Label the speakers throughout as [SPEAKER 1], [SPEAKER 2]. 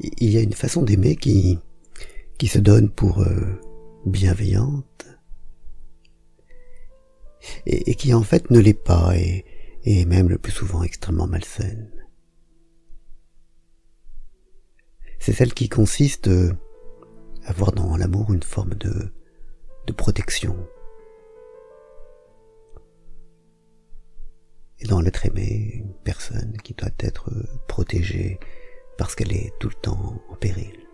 [SPEAKER 1] il y a une façon d'aimer qui, qui se donne pour euh, bienveillante et, qui en fait ne l'est pas et, et même le plus souvent extrêmement malsaine. C'est celle qui consiste à voir dans l'amour une forme de, de protection. Et dans l'être aimé, une personne qui doit être protégée parce qu'elle est tout le temps en péril.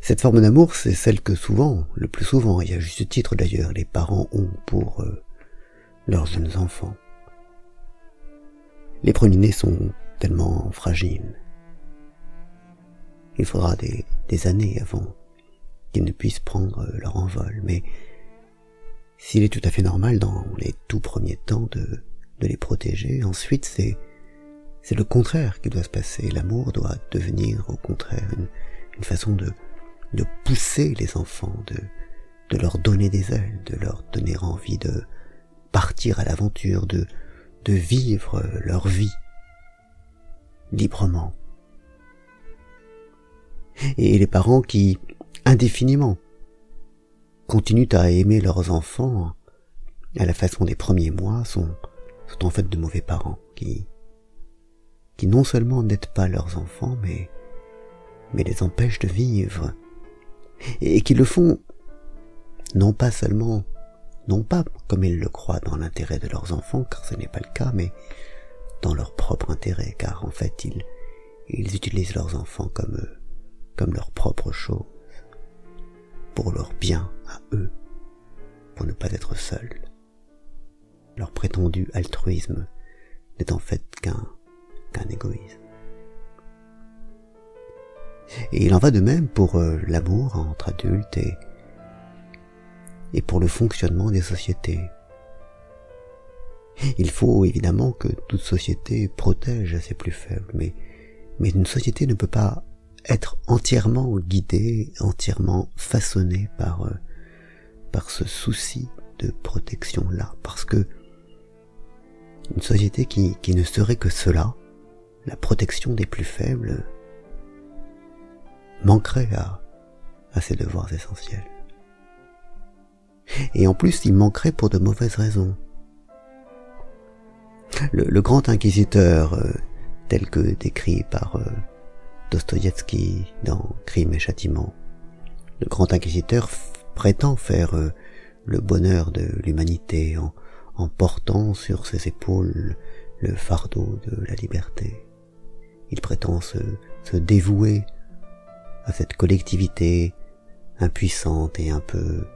[SPEAKER 1] Cette forme d'amour, c'est celle que souvent, le plus souvent, et à juste titre d'ailleurs, les parents ont pour euh, leurs jeunes enfants. Les premiers-nés sont tellement fragiles. Il faudra des, années avant qu'ils ne puissent prendre leur envol, mais s'il est tout à fait normal dans les tout premiers temps de, de les protéger, ensuite c'est c'est le contraire qui doit se passer. L'amour doit devenir au contraire une, façon de, pousser les enfants, de, leur donner des ailes, de leur donner envie de partir à l'aventure, de, vivre leur vie librement. Et les parents qui, indéfiniment, continuent à aimer leurs enfants à la façon des premiers mois sont en fait de mauvais parents qui, qui non seulement n'aident pas leurs enfants, mais, les empêchent de vivre, et qui le font non pas seulement, non pas comme ils le croient dans l'intérêt de leurs enfants, car ce n'est pas le cas, mais dans leur propre intérêt, car en fait ils, ils utilisent leurs enfants comme, comme leur propre chose, pour leur bien à eux, pour ne pas être seuls. Leur prétendu altruisme n'est en fait qu'un qu'un égoïsme. Et il en va de même pour euh, l'amour entre adultes et, et pour le fonctionnement des sociétés. Il faut évidemment que toute société protège ses plus faibles, mais, mais une société ne peut pas être entièrement guidée, entièrement façonnée par, euh, par ce souci de protection-là, parce que une société qui, qui ne serait que cela, la protection des plus faibles, manquerait à, ses devoirs essentiels. Et en plus, il manquerait pour de mauvaises raisons. Le, grand inquisiteur, euh, tel que décrit par euh, Dostoïevski dans Crime et Châtiment, le grand inquisiteur prétend faire euh, le bonheur de l'humanité en portant sur ses épaules le fardeau de la liberté. Il prétend se, dévouer à cette collectivité impuissante et un peu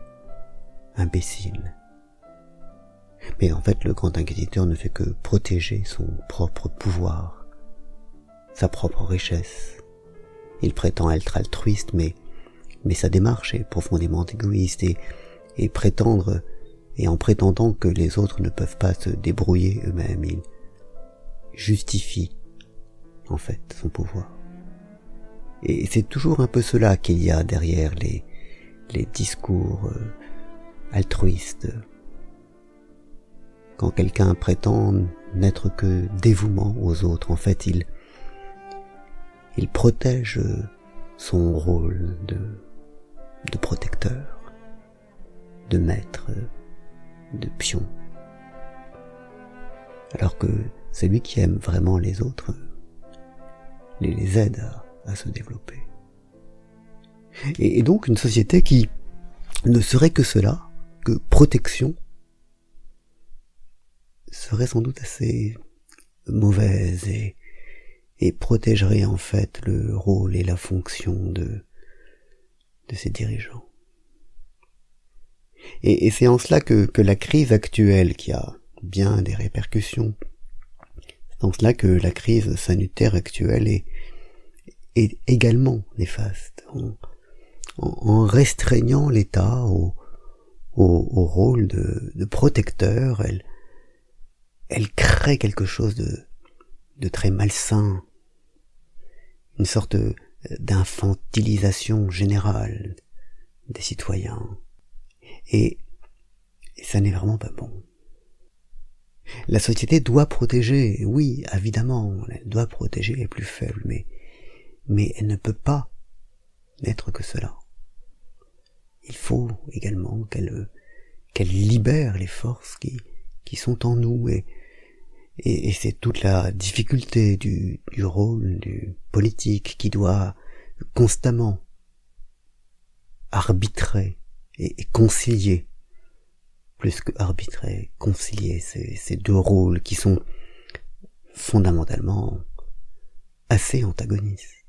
[SPEAKER 1] imbécile. Mais en fait, le grand inquisiteur ne fait que protéger son propre pouvoir, sa propre richesse. Il prétend être altruiste, mais, sa démarche est profondément égoïste et prétendre, et en prétendant que les autres ne peuvent pas se débrouiller eux-mêmes, il justifie, en fait, son pouvoir. Et c'est toujours un peu cela qu'il y a derrière les, discours euh, altruistes. Quand quelqu'un prétend n'être que dévouement aux autres, en fait, il, il protège son rôle de, de protecteur, de maître, de pion. Alors que celui qui aime vraiment les autres les, les aide à se développer. Et, donc une société qui ne serait que cela, que protection, serait sans doute assez mauvaise et, protégerait en fait le rôle et la fonction de, ses dirigeants. Et, c'est en cela que la crise actuelle, qui a bien des répercussions, c'est en cela que la crise sanitaire actuelle est, est également néfaste. En, restreignant l'État au, au, rôle de, de, protecteur, elle, elle crée quelque chose de, de très malsain, une sorte d'infantilisation générale des citoyens. Et, et ça n'est vraiment pas bon. La société doit protéger, oui, évidemment, elle doit protéger les plus faibles, mais, mais elle ne peut pas n'être que cela. Il faut également qu'elle, qu'elle libère les forces qui, qui sont en nous et, et, c'est toute la difficulté du, du rôle du politique qui doit constamment arbitrer et, concilier plus que arbitrer, concilier ces, ces deux rôles qui sont fondamentalement assez antagonistes.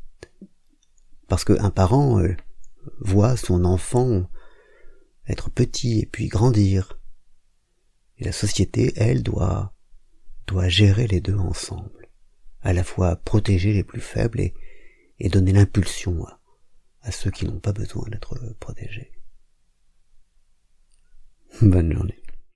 [SPEAKER 1] Parce qu'un parent euh, voit son enfant être petit et puis grandir. Et la société, elle, doit, gérer les deux ensemble. À la fois protéger les plus faibles et, donner l'impulsion à ceux qui n'ont pas besoin d'être protégés. Bonne journée.